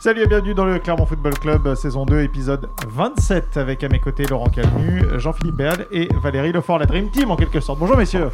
Salut et bienvenue dans le Clermont Football Club, saison 2, épisode 27, avec à mes côtés Laurent Calmu, Jean-Philippe Béal et Valérie Lefort, la Dream Team en quelque sorte. Bonjour messieurs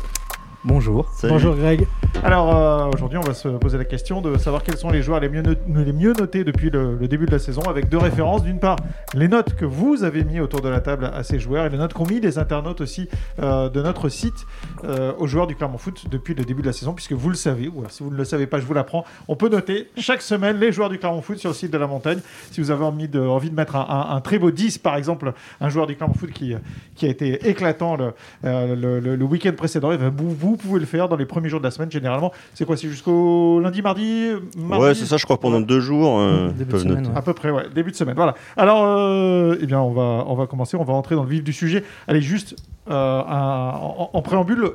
Bonjour. Bonjour Greg. Alors euh, aujourd'hui, on va se poser la question de savoir quels sont les joueurs les mieux, les mieux notés depuis le, début de la saison, avec deux références. D'une part, les notes que vous avez mis autour de la table à ces joueurs et les notes qu'ont mis les internautes aussi euh, de notre site euh, aux joueurs du Clermont Foot depuis le début de la saison, puisque vous le savez, ou si vous ne le savez pas, je vous l'apprends. On peut noter chaque semaine les joueurs du Clermont Foot sur le site de la montagne. Si vous avez envie de, mettre un, très beau 10, par exemple, un joueur du Clermont Foot qui, a été éclatant le, week-end précédent, et ben, vous pouvez le faire dans les premiers jours de la semaine. Généralement, c'est quoi C'est jusqu'au lundi, mardi, mardi Ouais, c'est ça, je crois pendant deux jours, euh, Début de semaine, ouais. À peu près, ouais. Début de semaine. Voilà. Alors, euh, eh bien, on va, on va commencer. On va entrer dans le vif du sujet. Allez, juste euh, un- en, en préambule,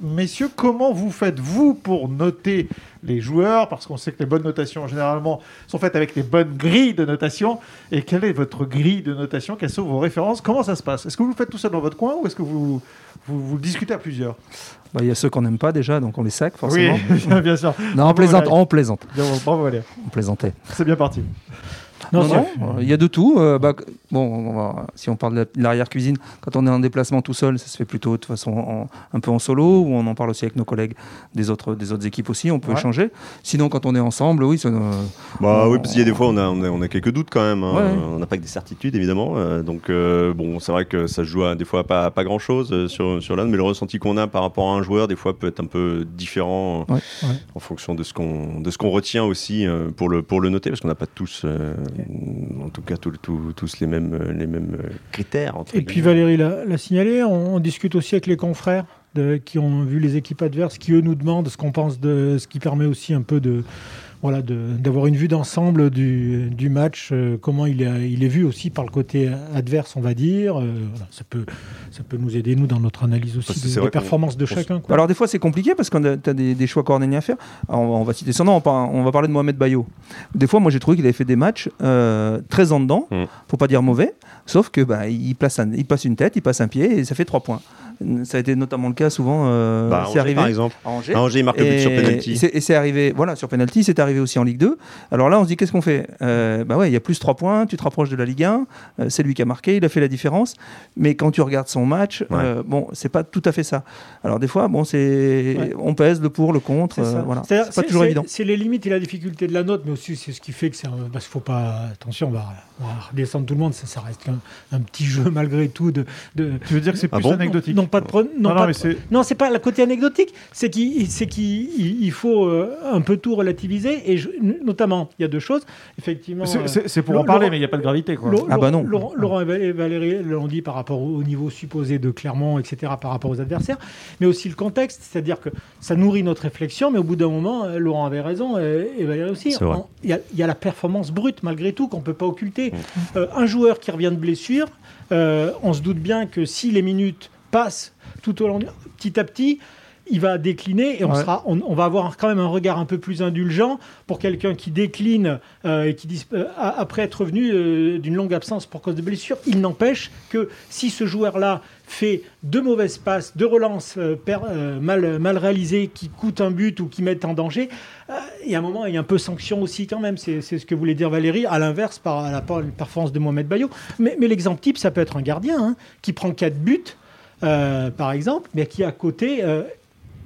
messieurs, comment vous faites vous pour noter les joueurs? Parce qu'on sait que les bonnes notations généralement sont faites avec les bonnes grilles de notation. Et quelle est votre grille de notation? Quelles sont vos références? Comment ça se passe? Est-ce que vous le faites tout seul dans votre coin ou est-ce que vous, vous, discutez à plusieurs? Bah, Il y a ceux qu'on n'aime pas déjà, donc on les sac forcément. Oui, bien sûr. Non, on plaisante, on plaisante, Bien, Bravo, Valérie. on plaisantait. C'est bien parti. Non, Non, non, euh, il y a de tout. euh, bah, bon, on va- si on parle de la- de l'arrière-cuisine, quand on est en déplacement tout seul, ça se fait plutôt de façon en- un peu en solo, ou on en parle aussi avec nos collègues des autres, des autres équipes aussi, on peut Ouais. échanger. Sinon, quand on est ensemble, oui, ça, euh, Bah On- oui, parce qu'il y a des fois, on a, on a, on a quelques doutes quand même. hein. Ouais. On n'a pas que des certitudes, évidemment. euh, donc, euh, bon, c'est vrai que ça se joue à, des fois pas, pas grand chose sur, sur l'un, mais le ressenti qu'on a par rapport à un joueur, des fois, peut être un peu différent Ouais, ouais. en fonction de ce qu'on de ce qu'on retient aussi euh, pour, le, pour le noter, parce qu'on n'a pas tous, euh, en tout cas, tous- tous- tous les mêmes, euh, les mêmes euh, critères. entre Et puis. Valérie l'a l'a signalé, on, on discute aussi avec les confrères de- qui ont vu les équipes adverses, qui eux nous demandent ce qu'on pense de ce qui permet aussi un peu de voilà de- d'avoir une vue d'ensemble du, du match, euh, comment il est, il est vu aussi par le côté adverse, on va dire. Euh, voilà, ça peut ça peut nous aider nous dans notre analyse aussi que des, des performances de chacun. quoi. Alors des fois c'est compliqué parce qu'on a t'as des, des choix cornéliens à faire. Alors, on, va- on va citer son nom, on, va parler de Mohamed Bayo. Des fois moi j'ai trouvé qu'il avait fait des matchs euh, très en dedans, Mm. pour pas dire mauvais, sauf que bah, il, place un- il passe une tête, il passe un pied et ça fait trois points. Ça a été notamment le cas souvent, euh, Bah, c'est Angers, arrivé par exemple. à Angers. À Angers, il marque le but sur Et penalty. c'est- Et c'est arrivé, voilà, sur penalty, c'est arrivé aussi en Ligue 2. Alors là, on se dit, qu'est-ce qu'on fait? Euh, Bah ouais, il y a plus 3 points, tu te rapproches de la Ligue 1, euh, c'est lui qui a marqué, il a fait la différence. Mais quand tu regardes son match, euh, bon, c'est pas tout à fait ça. Alors des fois, bon, c'est, Ouais. on pèse le pour, le contre, euh, voilà. C'est pas toujours évident. C'est les limites et la difficulté de la note, mais aussi c'est ce qui fait que c'est. un- Parce qu'il faut pas. Attention, on va, on va redescendre tout le monde. Ça, ça reste un, un petit jeu malgré tout de. de Tu veux dire que c'est Ah plus bon? anecdotique? Non, pas de pre- non, Non, de- c'est. non, c'est pas le côté anecdotique, c'est qu'il faut euh, un peu tout relativiser et je- notamment il y a deux choses effectivement. C'est- pour Laurent- en parler, mais il n'y a pas de gravité. Quoi. Laurent- Ah bah non. Laurent, Laurent et Val- et Valérie l'ont dit par rapport au niveau supposé de Clermont, etc., par rapport aux adversaires, mais aussi le contexte, c'est-à-dire que ça nourrit notre réflexion, mais au bout d'un moment, euh, Laurent avait raison et, et Valérie aussi. Il y, a- il y a la performance brute malgré tout qu'on ne peut pas occulter. Mmh. Euh, un joueur qui revient de blessure, euh, on se doute bien que si les minutes tout au long, du- petit à petit, il va décliner et on, Ouais. sera, on, on va avoir quand même un regard un peu plus indulgent pour quelqu'un qui décline euh, et qui euh, après être revenu euh, d'une longue absence pour cause de blessure. Il n'empêche que si ce joueur-là fait deux mauvaises passes, deux relances euh, per- mal, mal réalisées qui coûtent un but ou qui mettent en danger, il y a un moment, il y a un peu sanction aussi quand même. C'est ce que voulait dire Valérie, à l'inverse par la performance de Mohamed Bayo. Mais, mais l'exemple type, ça peut être un gardien hein, qui prend quatre buts, euh, par exemple, mais qui à côté, euh,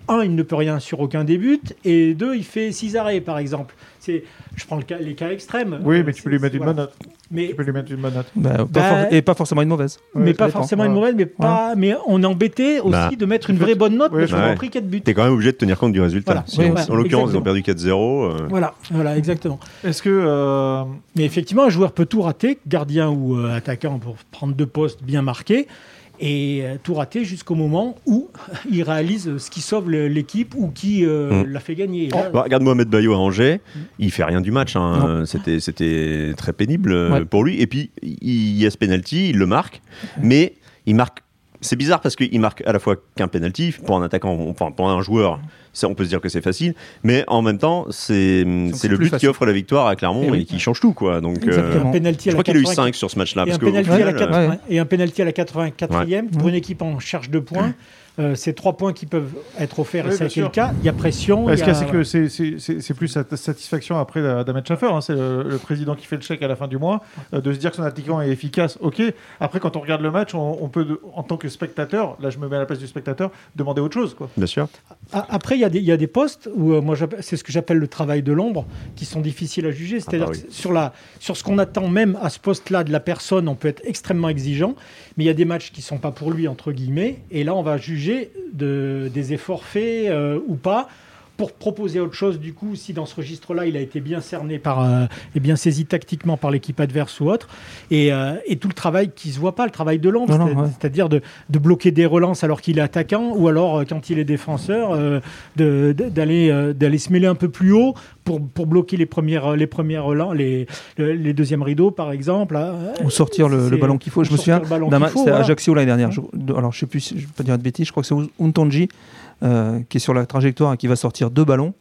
un, il ne peut rien sur aucun des buts, et deux, il fait six arrêts, par exemple. C'est, je prends le cas- les cas extrêmes. Oui, mais tu peux lui mettre une voilà. bonne note. Mais, Tu peux lui mettre une bonne note. Bah, pas Bah, for- et pas forcément une mauvaise. mais pas dépend. forcément une mauvaise, mais, pas, mais on est embêté aussi Bah, de mettre une vraie bonne note ouais, parce qu'on a pris 4 buts. T'es quand même obligé de tenir compte du résultat. Voilà. Sinon, Oui, en ouais, l'occurrence, ils ont perdu 4-0. euh, Voilà, voilà, exactement. Est-ce que. euh, Mais effectivement, un joueur peut tout rater, gardien ou euh, attaquant, pour prendre deux postes bien marqués, et euh, tout rater jusqu'au moment où il réalise euh, ce qui sauve l'équipe ou qui euh, Mm. l'a fait gagner. Là, Bah, regarde Mohamed Bayo à Angers, Mm. il fait rien du match. hein. C'était, c'était très pénible Ouais. pour lui. Et puis, il y a ce penalty, il le marque, mais il marque. C'est bizarre parce qu'il marque à la fois qu'un penalty pour un attaquant, enfin pour un joueur. Ça, on peut se dire que c'est facile, mais en même temps, c'est, le but facile. qui offre la victoire à Clermont Eh et, oui. qui change tout, quoi. Donc, euh, Exactement. un penalty je crois qu'il a eu 84 5 sur ce match-là. et parce un qu'au penalty à la final, 80 ouais. et un penalty à la 84e pour une équipe en charge de points. Euh, ces trois points qui peuvent être offerts, Oui, et ça a été le cas. Il y a pression. Bah, Ce y qu'il y a- a, c'est que c'est- plus sa satisfaction après d'Ahmed Schaffer. hein. C'est le, le président qui fait le chèque à la fin du mois. euh, de se dire que son attaquant est efficace, ok. Après, quand on regarde le match, on, on peut, en tant que spectateur, là je me mets à la place du spectateur, demander autre chose. Quoi. Bien sûr. Après, il y, a des- il y a des postes où euh, moi c'est ce que j'appelle le travail de l'ombre, qui sont difficiles à juger. C'est-à-dire bah oui. que sur, la, sur ce qu'on attend même à ce poste-là de la personne, on peut être extrêmement exigeant, mais il y a des matchs qui sont pas pour lui entre guillemets, et là on va juger de, des efforts faits euh, ou pas. Pour proposer autre chose, du coup, si dans ce registre-là, il a été bien cerné par, euh, et bien saisi tactiquement par l'équipe adverse ou autre, et, euh, et tout le travail qui se voit pas, le travail de l'ombre, ouais. c'est-à-dire de, de bloquer des relances alors qu'il est attaquant, ou alors euh, quand il est défenseur, euh, d'aller d'aller se mêler un peu plus haut pour, pour bloquer les premières les premières relances, les, le- les deuxièmes rideaux par exemple. hein. Ou sortir le, ballon qu'il faut. Je me souviens c'était voilà. Ajaccio l'année dernière. Je- alors, je sais plus, je vais pas dire de bêtises, je crois que c'est Untonji qui est sur la trajectoire et qui va sortir deux ballons.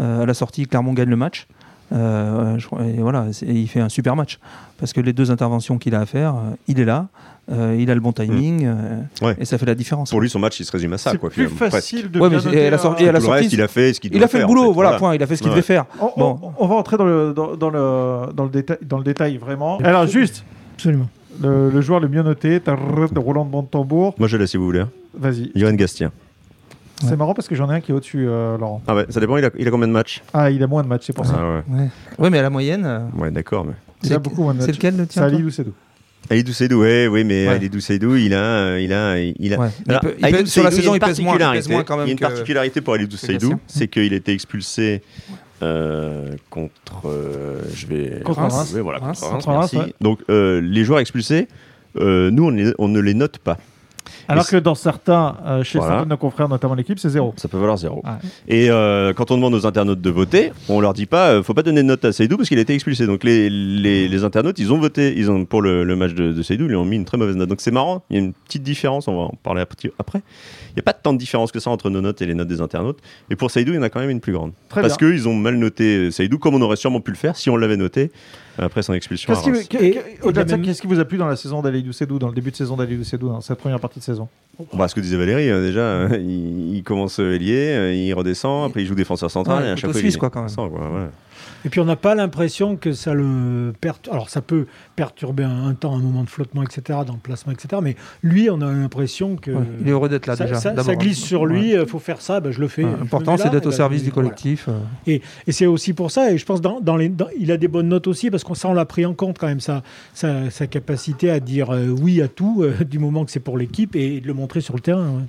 Euh, à la sortie, Clermont gagne le match. Euh, et voilà, et il fait un super match. Parce que les deux interventions qu'il a à faire, euh, il est là, euh, il a le bon timing, euh, Ouais. et ça fait la différence. Pour lui, son match, il se résume à ça. c'est Quoi, plus presque. facile de Ouais, bien mais la sortie- à la reste, il a fait ce qu'il il a fait le en boulot, fait, voilà, point, il a fait ce qu'il Ouais. devait faire. On, on- Bon. on va entrer dans le, dans, dans le, dans, le détail, dans le détail vraiment. Alors juste, Absolument. le, le joueur le mieux noté, Roland de tambour. Moi, je laisse si vous voulez. hein. Vas-y. Johan Gastien. C'est marrant parce que j'en ai un qui est au-dessus, euh, Laurent. Ah ouais, ça dépend, il a, il a combien de matchs Ah, il a moins de matchs, c'est pour ça. Ah ouais. Ouais. Ouais, mais à la moyenne, euh, Ouais, d'accord. Mais... Il c'est a beaucoup moins de c'est matchs. lequel le C'est tien toi Ali Doucedou. Ouais, oui, mais Ouais. Alidou Seydou, il a, il a, il a. Ouais. Il Alors, peut- il Alidou peut- sur la saison, il a pèse moins, il pèse particularité. moins quand même Il y a une que- particularité pour Seydou, Gastien. c'est qu'il était expulsé euh, contre. euh, je vais. Contre Reims. Oui, voilà, contre Reims. Reims, Contre Reims, merci. ouais. Donc, euh, les joueurs expulsés, euh, nous, on, les- on ne les note pas. Alors que dans certains, euh, chez Voilà. certains de nos confrères, notamment l'équipe, c'est zéro. Ça peut valoir zéro. Ouais. Et euh, quand on demande aux internautes de voter, on leur dit pas, euh, faut pas donner de note à Seydou parce qu'il a été expulsé. Donc les, les, les internautes, ils ont voté, ils ont pour le, le match de, de Seydou, ils lui ont mis une très mauvaise note. Donc c'est marrant, il y a une petite différence, on va en parler ap- après. Il n'y a pas tant de différence que ça entre nos notes et les notes des internautes. Et pour Seydou, il y en a quand même une plus grande. Très parce qu'ils ont mal noté Seydou, comme on aurait sûrement pu le faire si on l'avait noté après son expulsion. Qu'est-ce qui, ça, même- qu'est-ce qui vous a plu dans la saison d'Ali Doucedou, dans le début de saison d'Ali Doucedou, dans cette première partie de saison Bah, ce que disait Valérie, euh, déjà, euh, il, il commence euh, ailier, euh, il redescend, après il joue défenseur central, Ouais, et à chaque fois suisse, il quoi, quand même. Quoi, voilà. Et puis on n'a pas l'impression que ça le perturbe. Alors ça peut perturber un, un temps, un moment de flottement, etc., dans le placement, etc. Mais lui, on a l'impression que Ouais, Il est heureux d'être là ça, déjà. ça- glisse sur lui. Ouais. Il faut faire ça, ben, je le fais. L'important, c'est d'être au ben, service du collectif. euh. Et, et c'est aussi pour ça, et je pense dans, dans les, dans- il a des bonnes notes aussi, parce qu'on ça on l'a pris en compte quand même, sa, sa, sa capacité à dire euh, oui à tout, euh, du moment que c'est pour l'équipe, et, de le montrer sur le terrain. ouais.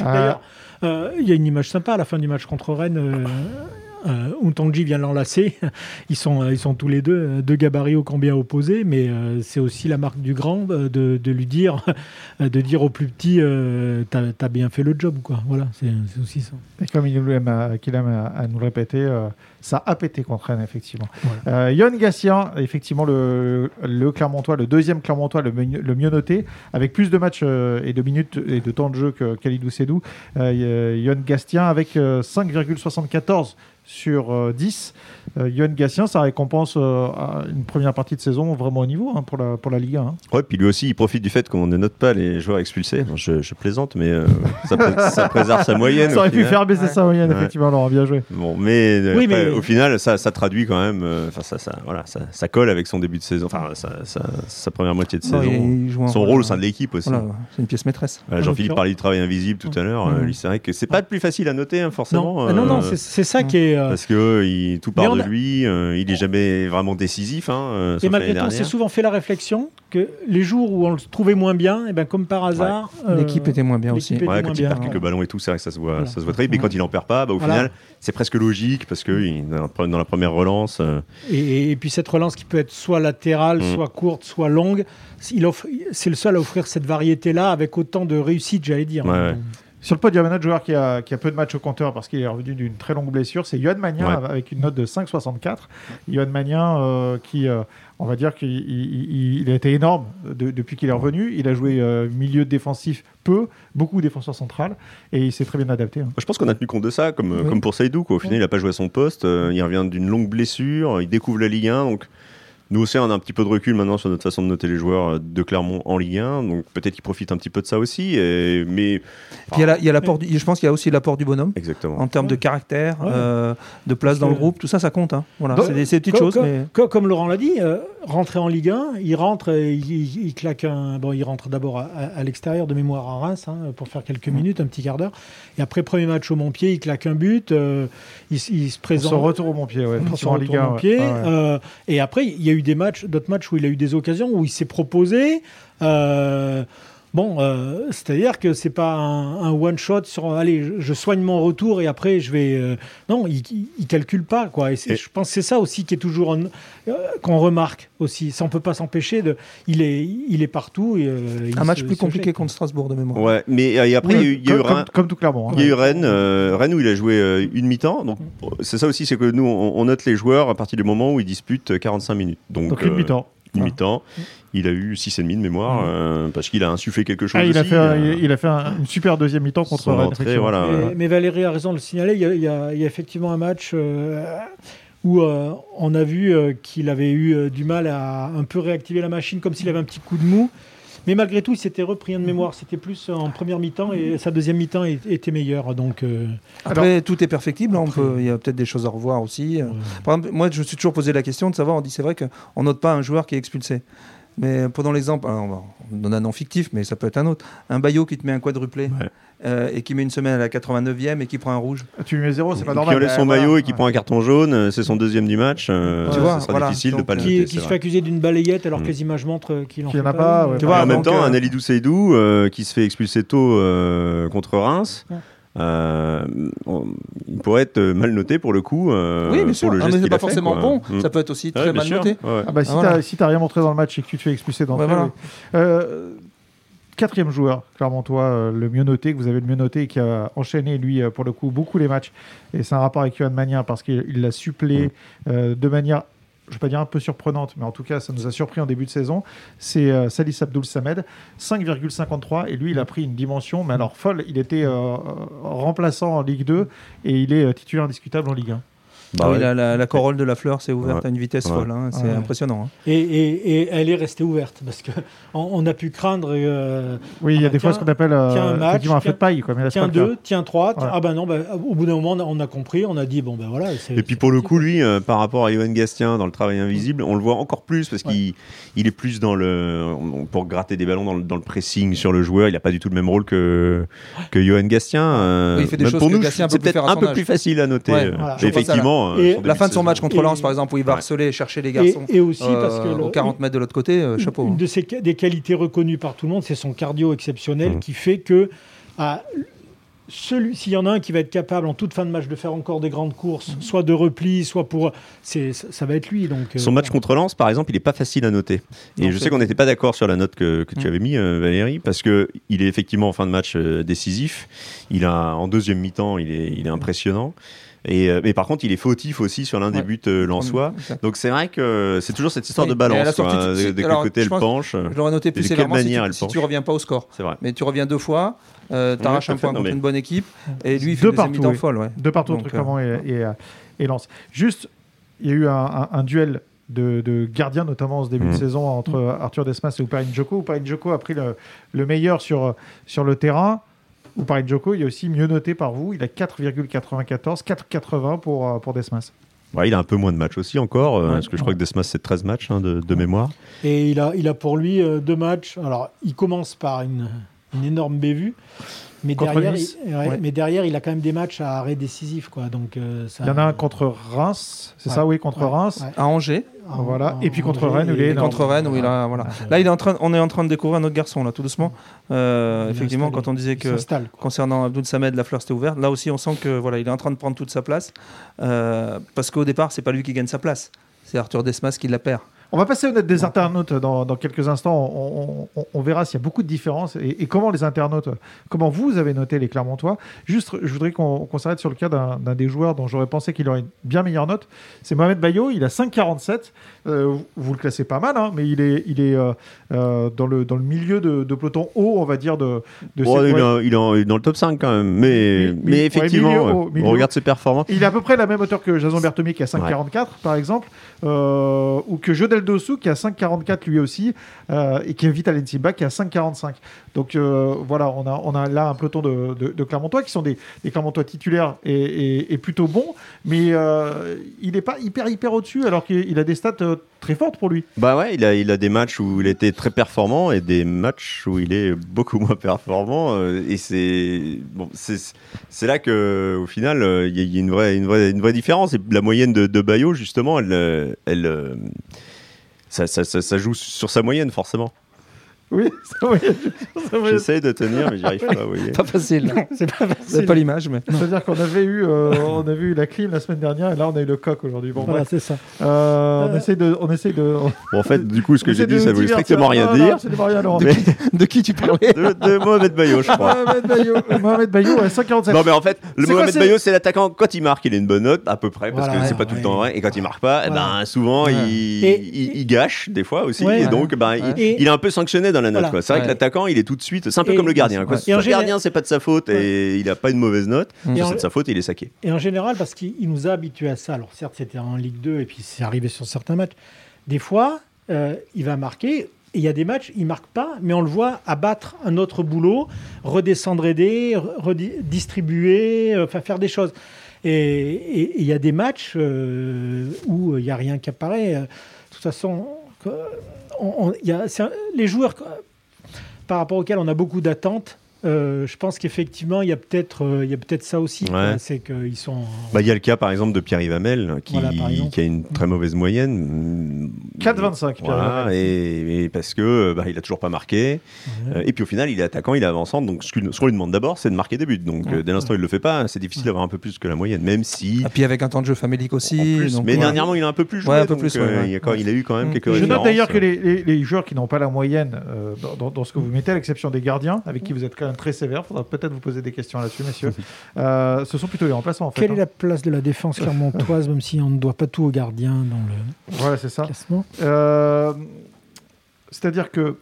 Ah, D'ailleurs, euh, il y a une image sympa à la fin du match contre Rennes. Euh, vient l'enlacer. Ils sont, euh, ils sont tous les deux, euh, deux gabarits au combien opposés, mais euh, c'est aussi la marque du grand de, de lui dire, de dire au plus petit, euh, t'as as bien fait le job, quoi. Voilà, c'est aussi ça. Et comme il aime, à- qu'il aime à, à nous le répéter, ça a pété contre Rennes, effectivement. Euh, Yon Gassien, effectivement, le, le Clermontois, le deuxième Clermontois, le, mieux- le mieux noté, avec plus de matchs et de minutes et de temps de jeu que Khalidou Sedou. Yon Gastien avec euh, 5,74 sur euh, 10. Euh, Yon Gassien, ça récompense euh, à une première partie de saison vraiment au niveau hein, pour, la, pour la Ligue 1. hein. Ouais, puis lui aussi, il profite du fait qu'on ne note pas les joueurs expulsés. Je, je plaisante, mais euh, ça, pré- ça préserve sa moyenne. Ça au aurait pu faire baisser Ouais. sa moyenne, Ouais. effectivement, Laurent, bien joué. Bon, mais, euh, Oui, après, mais- au final, ça, ça traduit quand même. euh, Enfin, ça, ça, voilà, ça, ça colle avec son début de saison. Enfin, sa, sa- sa première moitié de Non, saison. Son rôle au sein de l'équipe aussi. Voilà, c'est une pièce maîtresse. Voilà, En Jean-Philippe parlait du travail invisible tout à l'heure. euh, Mhm. lui, c'est vrai que c'est pas le plus facile à noter, hein, forcément. Non, Ah non, non, euh, c'est c'est ça qui est. euh, Parce que euh, il, tout part de lui, euh, il est jamais vraiment décisif. Hein, euh, Et malgré tout, on s'est souvent fait la réflexion que les jours où on le trouvait moins bien, et ben comme par hasard, euh, L'équipe était moins bien aussi. Ouais, moins quand il bien. perd quelques ballons et tout, c'est vrai que ça se voit, Voilà. ça se voit très vite. Mais quand il en perd pas, bah, au Voilà. final, c'est presque logique parce que dans la- première relance, euh, Et, et puis cette relance qui peut être soit latérale, Mm. soit courte, soit longue, il offre- c'est le seul à offrir cette variété-là avec autant de réussite, j'allais dire. Ouais, ouais. Sur le podium, un autre joueur qui a, qui a peu de matchs au compteur parce qu'il est revenu d'une très longue blessure, c'est Yohan Magnin Ouais. avec une note de 5,64. Yohan Magnin euh, qui, euh, on va dire qu'il il- a été énorme de- depuis qu'il est revenu. Il a joué euh, milieu défensif peu, beaucoup défenseur central et il s'est très bien adapté. hein. Je pense qu'on a tenu compte de ça, comme, comme pour. Quoi. Au final, il n'a pas joué à son poste. euh, il revient d'une longue blessure. Il découvre la Ligue 1. Donc, Nous aussi, on a un petit peu de recul maintenant sur notre façon de noter les joueurs euh, de Clermont en Ligue 1, donc peut-être qu'ils profitent un petit peu de ça aussi. Et... Mais Puis il y a la- il y a l'apport du- je pense qu'il y a aussi l'apport du bonhomme. exactement. En termes de caractère, Ouais. euh, de place dans le groupe, tout ça, ça compte. hein. Voilà, Donc, c'est des, petites Co- choses, co- mais co- Comme Laurent l'a dit, euh, rentrer en Ligue 1, il rentre, et il, il- il claque un. Bon, il rentre d'abord à, à- à l'extérieur de mémoire à Reims hein, pour faire quelques minutes, un petit quart d'heure. Et après, premier match au Montpied, il claque un but. euh, il, se Pour présente. son retour au Montpied, ouais. pour son en retour Ligue 1. au Montpied. Ah ouais. euh, et après, il y a eu des matchs, d'autres matchs où il a eu des occasions, où il s'est proposé. euh, Bon, euh, c'est-à-dire que c'est pas un, un one shot sur allez, je, je soigne mon retour et après je vais. euh, non, il, il, il calcule pas quoi. Et, je pense que c'est ça aussi qui est toujours euh, qu'on remarque aussi. Ça on peut pas s'empêcher de. Il est, il est partout. Et, euh, il un match se- plus se compliqué jette, contre Strasbourg de mémoire. Ouais, mais et après, il y a eu- il y a eu comme, comme- Reims- comme tout Clermont. hein. Il y a eu Rennes, euh, Rennes où il a joué euh, une mi-temps. Donc c'est ça aussi, c'est que nous on, on note les joueurs à partir du moment où ils disputent 45 minutes. Donc, Donc une euh, mi-temps. Ah. mi-temps. Il a eu 6,5 de mémoire euh, parce qu'il a insufflé quelque chose. Ah, il, a aussi, fait, euh, il, a fait un- une super deuxième mi-temps contre Rennes. voilà. Mais, mais Valérie a raison de le signaler. Il y a, il y a- il y a effectivement un match euh, où euh, on a vu euh, qu'il avait eu euh, du mal à un peu réactiver la machine, comme s'il avait un petit coup de mou. Mais malgré tout, il s'était repris un de mémoire. C'était plus en première mi-temps et sa deuxième mi-temps était meilleure. Donc, euh, Après, tout est perfectible. hein, on Après- peut- Il y a peut-être des choses à revoir aussi. ouais. Par exemple, moi, je me suis toujours posé la question de savoir, on dit c'est vrai qu'on note pas un joueur qui est expulsé. Mais prenons l'exemple, alors, on donne un nom fictif, mais ça peut être un autre. Un Bayo qui te met un quadruplé Ouais. euh, et qui met une semaine à la 89e et qui prend un rouge. Tu lui mets zéro, c'est pas qui normal. enlève son voilà. maillot et qui prend un carton jaune, euh, c'est son deuxième du match. euh, Tu ça vois, sera voilà. difficile de Donc, pas le qui, noter. qui se fait accuser d'une balayette alors Mm. que les images montrent qu'il en en a pas, ouais. Tu vois, en même temps, euh, un Alidou Seydou euh, qui se fait expulser tôt euh, contre Reims. Euh, il pourrait être mal noté pour le coup. euh, oui, bien pour sûr. le Ah, geste mais c'est qu'il pas fait, forcément bon. Mm. Ça peut être aussi très mal sûr. noté. Ouais. Ah bah, si Ah, voilà. t'as si t'as rien montré dans le match et que tu te fais expulser d'entrée. Ouais, voilà. Euh, quatrième joueur, clairement toi, euh, le mieux noté, que vous avez le mieux noté, et qui a enchaîné, lui, euh, pour le coup, beaucoup les matchs. Et c'est un rapport avec Johan Magnin parce qu'il il l'a supplé euh, de manière, je ne vais pas dire un peu surprenante, mais en tout cas, ça nous a surpris en début de saison. C'est euh, Salis Abdoul Samed, 5,53. Et lui, il a pris une dimension, mais alors folle. Il était euh, remplaçant en Ligue 2 et il est euh, titulaire indiscutable en Ligue 1. Bah Ah oui, ouais. la, la- la corolle de la fleur s'est ouverte Ouais. à une vitesse Ouais. folle. hein. C'est Ouais. impressionnant. hein. Et, et- et elle est restée ouverte parce que on, on a pu craindre. euh, Oui, il y a Ah bah des fois tiens, ce qu'on appelle euh, tiens un match, effectivement un feu tiens- de paille. Quoi, mais là, c'est Tiens deux, tiens trois. tiens- Ouais. Ah ben non, ben, au bout d'un moment, on a, compris, on a dit bon ben voilà. Et puis pour le coup, lui, euh, par rapport à Johan Gastien dans le travail invisible, on le voit encore plus parce qu'il il est plus dans le pour gratter des ballons dans le, dans le pressing sur le joueur. Il n'a pas du tout le même rôle que que Johan Gastien. euh, Oui, il fait des choses pour que nous, Gastien c'est peut-être un peu plus facile à noter. Effectivement, la- et euh, La fin de son match contre Et- Lens, par exemple, où il va Ouais. harceler, chercher les Et, garçons et aussi euh, parce que le- aux 40 mètres de l'autre côté, euh, une- chapeau. Une hein. de ses des qualités reconnues par tout le monde, c'est son cardio exceptionnel Mhm. qui fait que celui, s'il y en a un qui va être capable en toute fin de match de faire encore des grandes courses, soit de repli, soit pour, c'est ça, va être lui. Donc euh, Son match contre Lens, par exemple, il n'est pas facile à noter. Et Non, je sais qu'on n'était pas d'accord sur la note que, que tu Mm. avais mis, euh, Valérie, parce que il est effectivement en fin de match euh, décisif. Il a en deuxième mi-temps, il est, il est impressionnant. Et euh, mais par contre, il est fautif aussi sur l'un des buts euh, lensois. Donc c'est vrai que c'est toujours cette histoire de balance. sortie, quoi, de, quel côté elle penche. Je l'aurais noté plus sévèrement si, tu- si tu reviens pas au score. C'est vrai. Mais tu reviens deux fois, euh, t'arraches un point contre mais- une bonne équipe, et lui il fait De des partout, oui. folles. Ouais. de partout Donc, entre euh, et, et, euh, et Lens. Juste, il y a eu un, un- un duel de, de gardiens, notamment en ce début de Mhm. saison, entre Arthur Desmas et Uparin Joko. Uparin Joko a pris le, le meilleur sur, sur le terrain. Uparin Joko, il est aussi mieux noté par vous. Il a 4,94, 4,80 pour, euh, pour Desmas. Ouais, il a un peu moins de matchs aussi encore, euh, Ouais. parce que je crois que Desmas c'est 13 matchs hein, de, de mémoire. Et il a, il a pour lui euh, deux matchs. Alors, il commence par une, une énorme bévue. Mais derrière, Nice. il, ouais, Ouais. mais derrière, il a quand même des matchs à arrêt décisif. Quoi. Donc, euh, ça, Il y en a un contre Reims, c'est Ouais. ça, oui, contre Ouais, Reims. ouais. À Angers, En- Voilà. en- Et puis contre en- Rennes, où il est contre Rennes, où il a. Voilà. Là, il est en train, on est en train de découvrir un autre garçon, là, tout doucement. Euh, effectivement, installé. quand on disait que. Concernant Abdoul Samed, la fleur s'était ouverte. Là aussi, on sent que voilà, il est en train de prendre toute sa place. Euh, parce qu'au départ, c'est pas lui qui gagne sa place. C'est Arthur Desmas qui la perd. On va passer aux notes des internautes dans, dans quelques instants. On, on- on verra s'il y a beaucoup de différences et, et comment les internautes, comment vous avez noté les Clermontois? Juste, je voudrais qu'on s'arrête sur le cas d'un des joueurs dont j'aurais pensé qu'il aurait une bien meilleure note. C'est Mohamed Bayo. Il a 5,47. Euh, vous- vous le classez pas mal, hein, mais il est, il est euh, euh, dans, le, dans le milieu de, de peloton haut, on va dire, de, de Bon, cette- il, est, il il dans le top 5 quand même, mais, ouais, effectivement, milieu ouais, haut, milieu on haut. regarde ses performances. Il est à peu près la même hauteur que Jason Bertomi qui a 5,44 par exemple, ou que Jodel Dossou qui a 5,44 lui aussi, euh, et Kevin Alensimba qui a 5,45. Donc euh, voilà, on a, on a là un peloton de, de, Clermontois qui sont des, des Clermontois titulaires et, et- plutôt bons, mais euh, il n'est pas hyper hyper au-dessus alors qu'il a des stats très fortes pour lui. Bah ouais, il a, il a des matchs où il était très performant et des matchs où il est beaucoup moins performant. et c'est bon, c'est là que au final, il y a- une vraie, une vraie, une vraie différence. Et la moyenne de, de Bayo, justement, elle, elle, ça, ça, ça, joue sur sa moyenne forcément. Oui, ça, oui. J'essaye de tenir, mais j'y arrive pas. Vous voyez. Pas facile. C'est pas C'est facile. pas l'image, mais. C'est-à-dire qu'on avait eu, euh, on avait eu la clim la semaine dernière et là on a eu le coq aujourd'hui. Bon, Voilà, bref. c'est ça. Euh, on essaye de, on essaye de. Bon, en fait, du coup, ce que j'ai essaie dit, ça voulait strictement rien Non, non, dire. absolument rien, Laurent. Mais De qui tu parlais de, de Mohamed Bayo, je crois. Mohamed Bayo, Mohamed Bayo, ouais, 147. Non mais en fait, le C'est quoi, Mohamed c'est- Bayo c'est l'attaquant quand il marque il a une bonne note à peu près parce Voilà, que c'est ouais, pas tout le temps vrai et quand il marque pas ben souvent il, gâche des fois aussi et donc ben il est un peu sanctionné dans la note Voilà. C'est vrai Ouais. que l'attaquant il est tout de suite c'est un peu Et- comme le gardien quoi. Ouais. Le général- gardien c'est pas de sa faute et il a pas une mauvaise note, Mm. En- c'est de sa faute et il est saqué. Et en général, parce qu'il il nous a habitués à ça. Alors certes, c'était en Ligue 2 et puis c'est arrivé sur certains matchs. Des fois, euh, il va marquer. Et il y a des matchs, il marque pas, mais on le voit abattre un autre boulot, redescendre aider, redistribuer, enfin faire des choses. Et il y a des matchs euh, où il n'y a rien qui apparaît. Euh, De toute façon, on- les joueurs quoi, par rapport auxquels on a beaucoup d'attentes. Euh, je pense qu'effectivement, il y a peut-être, euh, il y a peut-être ça aussi. Ouais. C'est qu'ils sont. Bah, il y a le cas par exemple de Pierre Yvamel qui, Voilà, par exemple. qui a une très mauvaise moyenne. 4,25, Pierre Voilà, et, et parce que bah, il a toujours pas marqué. Euh, et puis au final, il est attaquant, il est avançant. Donc ce qu'on lui demande d'abord, c'est de marquer des buts. Donc euh, dès l'instant où il le fait pas, c'est difficile d'avoir un peu plus que la moyenne, même si. Et puis avec un temps de jeu famélique en aussi. plus, donc, mais ouais. dernièrement, il a un peu plus joué. Ouais, un peu donc, plus, ouais, euh, ouais. il, a, quand- il a eu quand même Mm. quelques Je note d'ailleurs que les, les- les joueurs qui n'ont pas la moyenne euh, dans, dans- dans ce que vous mettez, à l'exception des gardiens, avec qui vous êtes quand même très sévère, faudra peut-être vous poser des questions là-dessus, messieurs. Euh, ce sont plutôt les remplaçants en fait. Quelle hein. est la place de la défense clermontoise, même si on ne doit pas tout au gardien dans le Voilà, c'est ça. classement? Euh, C'est-à-dire que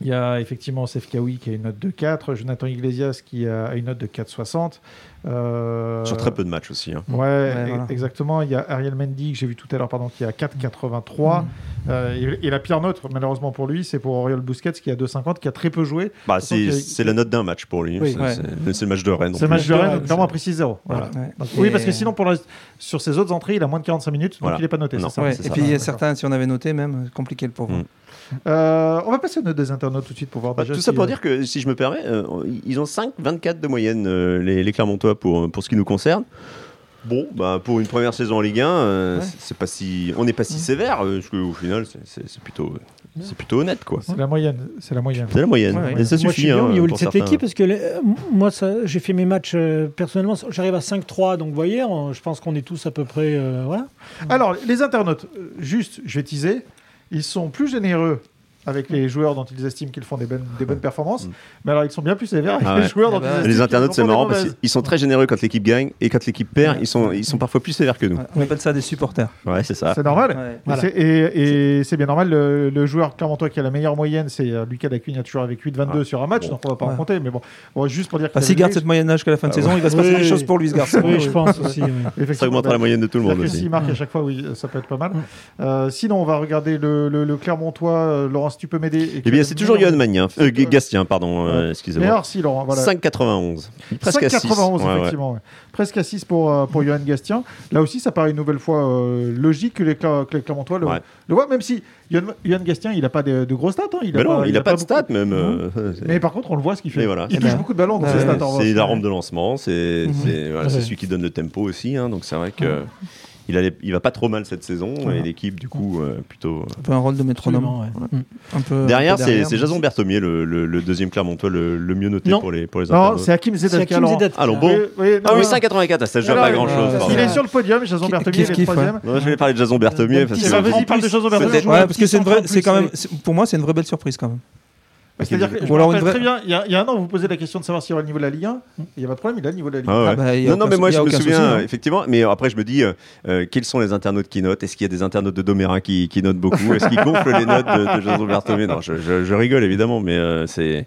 il y a effectivement Sef Kawi qui a une note de 4, Jonathan Iglesias qui a une note de 4,60. Euh, Sur très peu de matchs aussi. hein. Ouais, e- voilà. exactement. Il y a Ariel Mendy que j'ai vu tout à l'heure, pardon, qui a 4,83. Euh, et, et la pire note, malheureusement pour lui, c'est pour Oriol Busquets qui a 2,50, qui a très peu joué. Bah, c'est a- la note d'un match pour lui. Oui. C'est- Ouais. c'est c'est le match de Rennes. en C'est le match de Rennes, c'est- clairement a pris 6-0. Voilà. Ouais. Donc, oui, parce que sinon, pour sur ses autres entrées, il a moins de 45 minutes, donc Voilà. il n'est pas noté. Non. c'est ça Ouais, c'est et ça. puis il y a certains, si on avait noté même, compliqué le pauvre. Mm. Euh, on va passer aux notes des internautes tout de suite pour voir Bah, déjà tout ça si, pour euh, dire que, si je me permets, euh, ils ont 5,24 de moyenne, euh, les, les Clermontois, pour, pour ce qui nous concerne. Bon, bah, pour une première saison en Ligue 1, euh, Ouais. c'est- pas si, on n'est pas si sévère, parce qu'au final, c'est- plutôt, c'est plutôt honnête, quoi. C'est la moyenne. C'est la moyenne. C'est la moyenne. Ouais, ouais. Et ça Moi, je suffit. suis bien hein, au niveau de pour cette certains. équipe parce que les- moi, j'ai fait mes matchs euh, personnellement. J'arrive à 5-3, donc vous voyez, on- je pense qu'on est tous à peu près. euh, voilà. Alors, les internautes, juste, je vais teaser, ils sont plus généreux avec les joueurs dont ils estiment qu'ils font des bonnes, des bonnes performances, Mm. mais alors ils sont bien plus sévères avec Ah les ouais. joueurs Ah dont bah ils estiment Les internautes, c'est marrant parce qu'ils sont très généreux quand l'équipe gagne et quand l'équipe perd, ils sont, ils sont parfois plus sévères que nous. Ouais, On appelle ça des supporters. Ouais, c'est ça. C'est normal. Ouais. Et Voilà. c'est- Et, et c'est bien normal, le, le joueur clermontois qui a la meilleure moyenne, c'est euh, Lucas Dacugne, toujours avec 8-22 Ah, sur un match, bon. donc on va pas en compter, mais bon, Bon, juste pour dire Bah, S'il garde cette moyenne d'âge jusqu'à la fin de Ah saison, il va se passer des choses pour lui, ce garçon. Oui, je pense aussi. Ça augmentera bah, la moyenne de tout le monde aussi. S'il marque à chaque fois, oui, ça peut être pas mal. Euh, sinon, on va regarder le, le, le Clermontois. Euh, Laurence, tu peux m'aider Eh bien, c'est toujours Johan Magnin, euh, C'est- Gastien, pardon, euh, excusez-moi. Laurent, voilà. 5,91. Presque à 6. 5,91 Ouais, ouais. effectivement. ouais. Presque à 6 pour, euh, pour Johan Gastien. Là aussi, ça paraît une nouvelle fois euh, logique que les, Cla- que les Clermontois le, le voient, même si Johan, Gastien, il n'a pas de, de gros stats. hein. Il Mais non, il n'a pas de stats même. euh, Mais par contre, on le voit ce qu'il fait. Voilà. Il touche ben, beaucoup de ballons dans ses stats. revanche. C'est la rampe de lancement, c'est Mhm. celui qui donne le tempo aussi. hein, donc c'est vrai que il, allait, il va pas trop mal cette saison et Ouais. l'équipe du coup euh, plutôt. Un peu un rôle de métronome. Ouais. Un peu, Derrière, un peu c'est Jason Berthomier, le, le- le deuxième Clermontois, le, le mieux noté Non. pour les, pour les Non, internautes. c'est Hakim C'est Zedatka. Zedatka. Ah, bon. Oui, oui, non, Ah oui, non. 5,84, ça joue Alors, pas il- grand chose. euh, Il est sur le podium, Jason il est qu'il fait troisième. Non, je vais parler de Jason Berthomier parce que. Ouais, c'est une vraie, c'est quand même, pour moi, c'est une vraie belle surprise quand même. C'est-à-dire que je me rappelle très bien, il y, a, il y a un an, vous vous posez la question de savoir s'il y aura le niveau de la Ligue 1. Il n'y a pas de problème, il a le niveau de la Ligue 1. Ah ouais. Ah bah, non, non, mais moi je me souviens, souci, hein. effectivement, mais après je me dis, euh, euh, quels sont les internautes qui notent? Est-ce qu'il y a des internautes de Domérin qui, qui notent beaucoup? Est-ce qu'ils gonflent les notes de, de Jason Berthomier Non, je, je- je rigole évidemment, mais euh, c'est.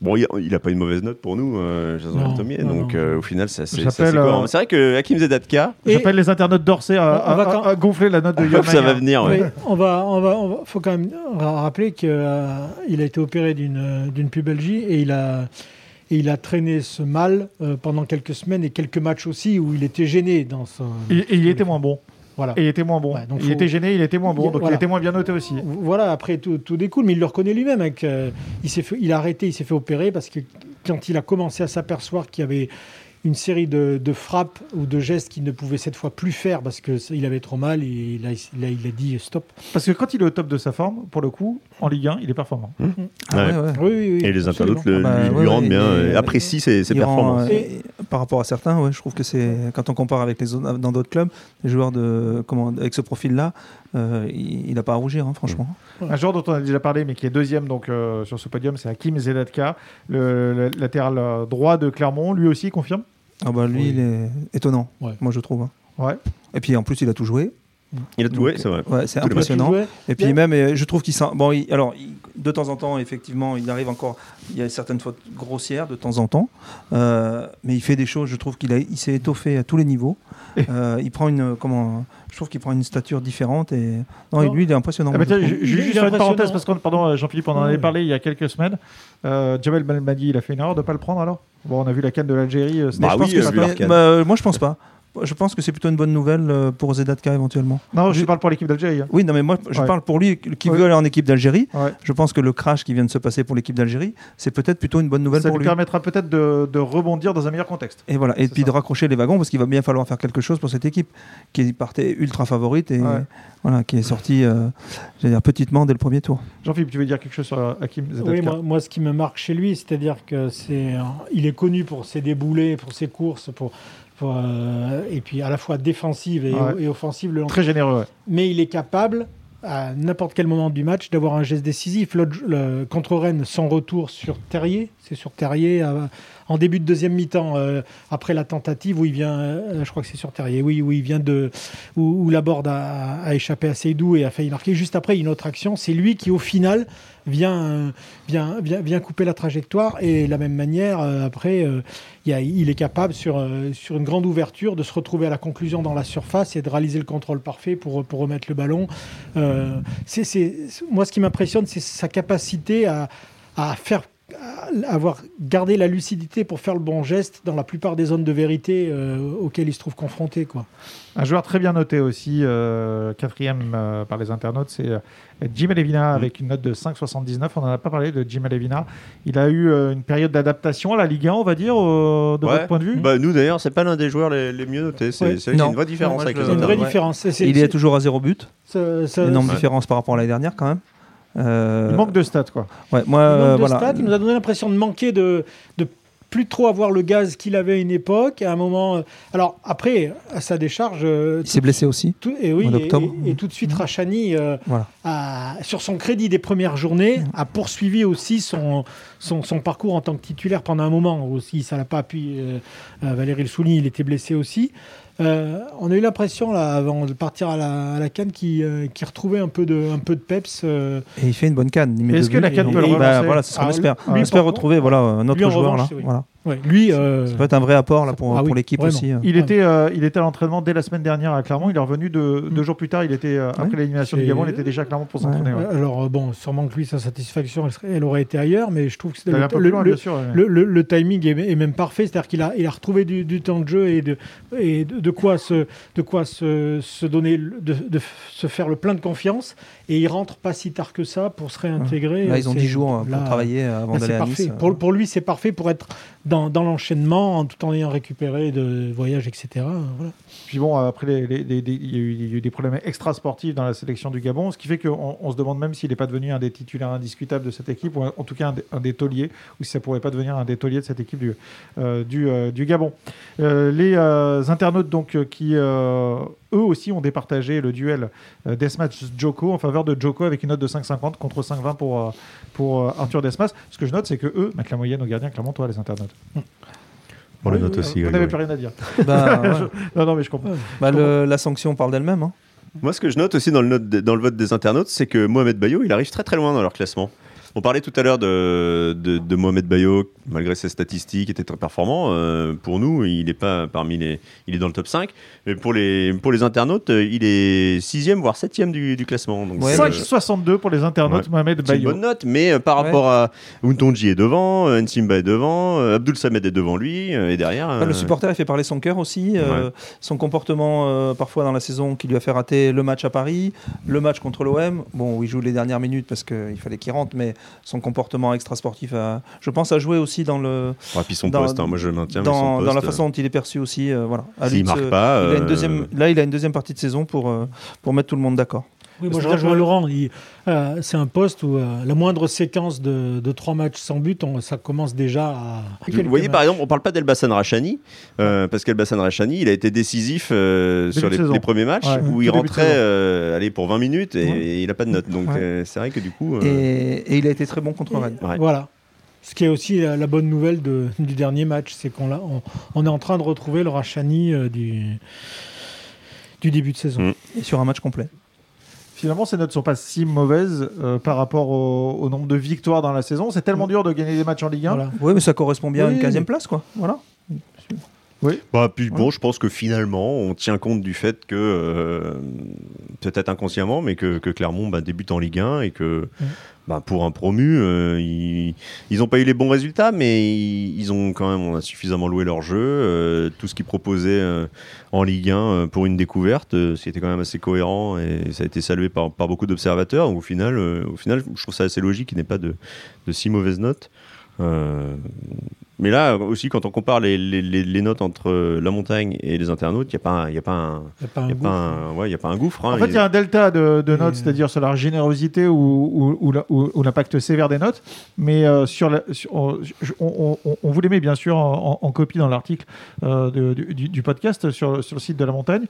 Bon, il n'a pas une mauvaise note pour nous, euh, Jason non, donc euh, au final, c'est assez, c'est euh, C'est vrai que Hakim Zedatka, Et- J'appelle les internautes d'Orsay à, On va à- quand- à gonfler la note de que ça va venir. ouais. Oui, on va, on va, on va- faut quand même ra- rappeler qu'il a été opéré d'une euh, d'une pubalgie et il a, et il a traîné ce mal euh, pendant quelques semaines et quelques matchs aussi où il était gêné dans son. Et, et il était moins bon. Voilà. Et il était moins bon. Ouais, donc il faut- était gêné, il était moins bon. Donc voilà. il était moins bien noté aussi. Voilà, après tout, tout découle, mais il le reconnaît lui-même. avec, euh, il, s'est fait- il a arrêté, il s'est fait opérer parce que quand il a commencé à s'apercevoir qu'il y avait une série de, de frappes ou de gestes qu'il ne pouvait cette fois plus faire parce qu'il avait trop mal, et il a, il a- il a dit stop. Parce que quand il est au top de sa forme, pour le coup, en Ligue 1, il est performant. Ah Ouais. ouais, ouais. Oui, oui, oui. Et les internautes le- Ah bah, lui, ouais, lui ouais, rendent bien, et apprécient ses, ses Il rend, performances. par rapport à certains, ouais, je trouve que c'est quand on compare avec les autres, dans d'autres clubs, les joueurs de comment avec ce profil-là, euh, il n'a pas à rougir, hein, franchement. Un joueur dont on a déjà parlé, mais qui est deuxième donc, euh, sur ce podium, c'est Hakim Zedatka, le, le latéral droit de Clermont. Lui aussi, il confirme? Ah bah lui, Oui. il est étonnant, Ouais. moi je trouve. hein. Ouais. Et puis en plus, il a tout joué. Il a tout, ouais, c'est vrai. Ouais, c'est impressionnant. Et puis même, euh, je trouve qu'il sent. Bon, il- alors, il- de temps en temps, effectivement, il arrive encore. Il y a certaines fautes grossières de temps en temps, Euh, mais il fait des choses. Je trouve qu'il il s'est étoffé à tous les niveaux. Euh, il prend une, comment Je trouve qu'il prend une stature différente et non, et lui, il est impressionnant. Ah bah tiens, je- je- juste une parenthèse, parce que, pardon, Jean-Philippe, on en avait parlé il y a quelques semaines. Euh, Jamel Belmadi, il a fait une erreur de ne pas le prendre alors? Bon, on a vu la canne de l'Algérie. euh, c'était- Bah Je pense oui, que euh, l'arcade. bah, euh, moi, je pense pas. Je pense que c'est plutôt une bonne nouvelle euh, pour Zedatka éventuellement. Non, je parle pour l'équipe d'Algérie. hein. Oui, non, mais moi, je Ouais. parle pour lui qui Ouais. veut aller en équipe d'Algérie. Ouais. Je pense que le crash qui vient de se passer pour l'équipe d'Algérie, c'est peut-être plutôt une bonne nouvelle Ça pour lui lui. permettra peut-être de, de rebondir dans un meilleur contexte. Et voilà, et puis ça. de raccrocher les wagons parce qu'il va bien falloir faire quelque chose pour cette équipe qui partait ultra favorite et Ouais. voilà, qui est sortie, euh, j'allais dire petitement dès le premier tour. Jean-Philippe, tu veux dire quelque chose sur euh, Hakim Zedatka? Oui, moi, moi, ce qui me marque chez lui, c'est-à-dire que c'est, il est connu pour ses déboulés, pour ses courses, pour, pour, euh, et puis à la fois défensive et, Ouais. et offensive le Très généreux. ouais. mais il est capable à n'importe quel moment du match d'avoir un geste décisif. Le- contre Rennes, son retour sur Terrier, c'est sur Terrier euh, en début de deuxième mi-temps, euh, après la tentative où il vient, je crois que c'est sur Terrier, oui, où il vient de, où, où la board a, a échappé à Seydou et a failli marquer. Juste après, une autre action, c'est lui qui au final vient, euh, vient, vient, vient couper la trajectoire et de la même manière, euh, après, euh, il, est capable sur, sur une grande ouverture de se retrouver à la conclusion dans la surface et de réaliser le contrôle parfait pour, pour remettre le ballon. C'est, moi, ce qui m'impressionne, c'est sa capacité à, à faire avoir gardé la lucidité pour faire le bon geste dans la plupart des zones de vérité euh, auxquelles il se trouve confronté. Quoi. Un joueur très bien noté aussi, euh, quatrième euh, par les internautes, c'est euh, Jim Levina avec une note de 5,79. On n'en a pas parlé de Jim Levina. Il a eu euh, une période d'adaptation à la Ligue 1, on va dire, de Ouais. votre point de vue? Bah, nous d'ailleurs, c'est pas l'un des joueurs les, les mieux notés. C'est Ouais. c'est vrai qu'il y a Non. une vraie différence avec les autres. il est toujours à zéro but, ça- ça- énorme Ouais. différence par rapport à l'année dernière quand même. Euh, Il manque de stats, quoi. ouais, moi, nombre euh, de voilà. stats, il nous a donné l'impression de manquer de, de plus trop avoir le gaz qu'il avait à une époque. À un moment, euh, alors après, à sa décharge, euh, Il s'est blessé aussi. tout, et oui, en octobre. et, et tout de suite, Rachani, euh, Voilà. a- sur son crédit des premières journées, a poursuivi aussi son, son, son parcours en tant que titulaire pendant un moment aussi. Ça l'a pas appuyé. euh, Valérie le souligne, il était blessé aussi. Euh, on a eu l'impression, là, avant de partir à la, à la canne, qu'il euh, qu'il retrouvait un peu de, un peu de peps. euh, Et il fait une bonne canne. Est-ce que la canne peut le bah, relancer Voilà, c'est ce qu'on Ah, espère. lui, on espère retrouver voilà, un autre lui, joueur revanche, là. oui. Voilà. Ouais, lui, euh, Ça peut être un vrai apport là, pour, Ah oui, pour l'équipe aussi. euh. Il, était, euh, il était à l'entraînement dès la semaine dernière à Clermont. Il est revenu de, deux jours plus tard. Il était, euh, après Ouais. l'élimination du Gabon, il était déjà à Clermont pour s'entraîner. ouais. alors euh, bon, sûrement que lui, sa satisfaction, elle, serait- elle aurait été ailleurs, mais je trouve que le, un peu le- loin, le- sûr. Le, le- le timing est, est même parfait, c'est-à-dire qu'il a, il a retrouvé du, du temps de jeu et de, et de, de quoi, se, de quoi se, se donner, de, de se faire le plein de confiance, et il rentre pas si tard que ça pour se réintégrer. Là, ils ont C'est- 10 jours pour là- travailler euh, avant d'aller à Nice. Pour, pour lui, c'est parfait pour être dans, dans l'enchaînement, en- tout en ayant récupéré de voyages, etc. Voilà. Bon, après, il y, a eu- des problèmes extra-sportifs dans la sélection du Gabon, ce qui fait qu'on on se demande même s'il n'est pas devenu un des titulaires indiscutables de cette équipe, ou en tout cas un des, un tauliers, ou si ça pourrait pas devenir un des tauliers de cette équipe du, euh, euh, Gabon. Euh, les internautes donc qui eux aussi ont départagé le duel Desmas Joko en faveur de Joko avec une note de 5,50 contre 5,20 pour, pour Arthur Desmas. Ce que je note, c'est que eux mettent la moyenne au gardien clairement toi les internautes. On le Oui, note oui, aussi. Vous Grégory. n'avez plus rien à dire. Bah, ouais. Non, non, mais je comprends. Bah, le- la sanction parle d'elle-même. hein. Moi, ce que je note aussi dans le, note- dans le vote des internautes, c'est que Mohamed Bayo, il arrive très très loin dans leur classement. On parlait tout à l'heure de, de, de Mohamed Bayo, malgré ses statistiques, était très performant. Euh, pour nous, il n'est pas parmi les. Il est dans le top 5. Mais pour les, pour les internautes, euh, il est 6 voire 7 du, du classement. Donc Ouais, c'est- 5,62 pour les internautes, Ouais. Mohamed c'est une Bayo. bonne note, mais euh, par Ouais. rapport à Untonji est devant, Nsimba est devant, euh, Abdul Samed est devant lui, euh, et derrière. Enfin, le supporter, il fait parler son cœur aussi. euh, Ouais. son comportement, euh, parfois dans la saison, qui lui a fait rater le match à Paris, le match contre l'OM. Bon, où il joue les dernières minutes parce qu'il fallait qu'il rentre, mais son comportement extra-sportif, a, je pense, a joué aussi dans, le, ouais, puis son dans- poste, hein, moi je le maintiens. mais son dans, dans la façon dont il est perçu aussi. euh, voilà. À euh, de marque pas. il a une euh, deuxième, là, il a une deuxième partie de saison pour, euh, pour mettre tout le monde d'accord. Oui, moi je rejoins Laurent. euh, c'est un poste où euh, la moindre séquence de, de trois matchs sans but, on- ça commence déjà à. Vous voyez, par exemple, on parle pas d'Elbassan Rachani, euh, parce qu'Elbassan Rachani, il a été décisif euh, sur les, premiers matchs Ouais, où il rentrait euh, allez, pour 20 minutes et, Ouais. et il n'a pas de note. Donc Ouais. euh, c'est vrai que du coup. euh, Et, et il a été très bon contre Rennes. ouais. Voilà. Ce qui est aussi la, la bonne nouvelle de- du dernier match, c'est qu'on l'a- on, on est en train de retrouver le Rachani euh, du, du début de saison. Mm. Et sur un match complet. Finalement, ces notes ne sont pas si mauvaises euh, par rapport au, au nombre de victoires dans la saison. C'est tellement dur de gagner des matchs en Ligue 1. Voilà. Oui, mais ça correspond bien à une 15e place, quoi. Voilà. Bah, puis bon, je pense que finalement, on tient compte du fait que, euh, peut-être inconsciemment, mais que, que Clermont bah, débute en Ligue 1 et que bah, pour un promu, euh, ils n'ont pas eu les bons résultats, mais ils, ils ont quand même on a suffisamment loué leur jeu. euh, tout ce qu'ils proposaient euh, en Ligue 1 euh, pour une découverte, c'était quand même assez cohérent et ça a été salué par, par beaucoup d'observateurs. Au final, au final, je trouve ça assez logique qu'il n'ait pas de, de si mauvaises notes. Euh, mais là aussi, quand on compare les, les- les- les notes entre la montagne et les internautes, il n'y a, pas un- y a, pas un- y a pas un gouffre. hein. En fait, il y a un delta de, de notes, c'est-à-dire sur la générosité ou, ou- ou la- ou- ou l'impact sévère des notes. Mais euh, sur la- sur- on, je- on- on- on vous les met bien sûr en, en- en copie dans l'article euh, du, du- du podcast sur, sur le site de la montagne.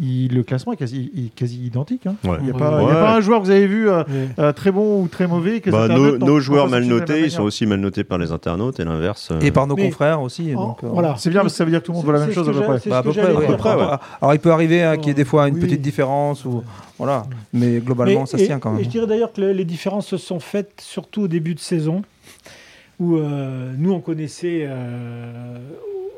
Il- le classement est quasi, il est quasi identique. hein. Ouais. Il n'y a, Ouais. pas il y a Ouais. pas un joueur que vous avez vu euh, Ouais. euh, très bon ou très mauvais. Que Bah, nos, joueurs mal notés, ils sont aussi mal notés par les internautes et l'inverse. euh, Et par nos Mais- confrères aussi. Oh, donc, voilà. C'est bien parce que ça veut dire que tout le monde voit la même chose à peu près. c'est Bah, ce à que peu près, j'allais oui. dire. À peu près, ouais. Alors il peut arriver hein, qu'il y ait des fois une Oui. petite différence ou voilà, mais globalement Mais- ça se tient quand Et même. je dirais d'ailleurs que le- les différences se sont faites surtout au début de saison, où nous on connaissait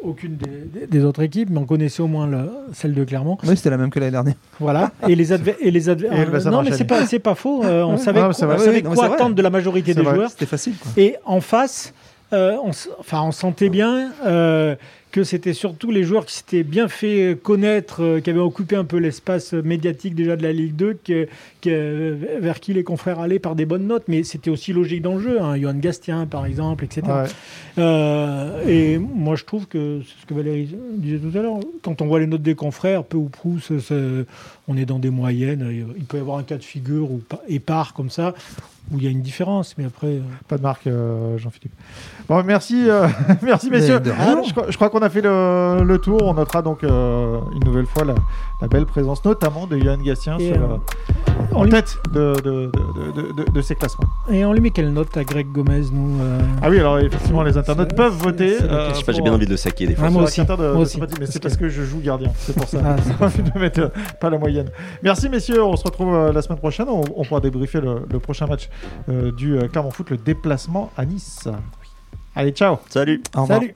aucune des, des- des autres équipes, mais on connaissait au moins le- celle de Clermont. Oui, c'était la même que l'année dernière. Voilà. Et les adver- et les adver- Et le bassin non mais c'est pas c'est pas faux. euh, on Ouais. savait, Ah, quoi- on savait non, attendre de la majorité des vrai. joueurs. C'était facile. Quoi. Et en face, euh, on, enfin, on sentait bien euh, que c'était surtout les joueurs qui s'étaient bien fait connaître, euh, qui avaient occupé un peu l'espace médiatique déjà de la Ligue 2, que- que- vers qui les confrères allaient par des bonnes notes. Mais c'était aussi logique dans le jeu. Hein. Johan Gastien, par exemple, etc. Ouais. Euh, et moi, je trouve que c'est ce que Valérie disait tout à l'heure. Quand on voit les notes des confrères, peu ou prou, on est dans des moyennes. Il peut y avoir un cas de figure ou épars comme ça, où il y a une différence. Mais après. euh, Pas de marque, euh, Jean-Philippe. Bon, merci, euh, merci messieurs. je, crois, je crois qu'on a fait le, le tour. On notera donc euh, une nouvelle fois la, la belle présence, notamment de Johan sur, euh, euh, en lui- tête de, de, de, de- de- de ces classements. Et on lui met quelle note à Greg Gomez, nous euh, Ah oui, alors effectivement, les internautes c'est- peuvent c'est- voter. euh, Je sais pas, j'ai bien envie de le saquer des fois. Ah, sur moi aussi, moi aussi. sympathie, mais c'est Parce parce que je joue gardien, c'est pour ça. Ah, J'ai envie de mettre euh, pas la moyenne. Merci messieurs, on se retrouve euh, la semaine prochaine. On, on pourra débriefer le, le prochain match du euh, Clermont Foot, le déplacement à Nice. Allez, ciao Salut Au revoir. Salut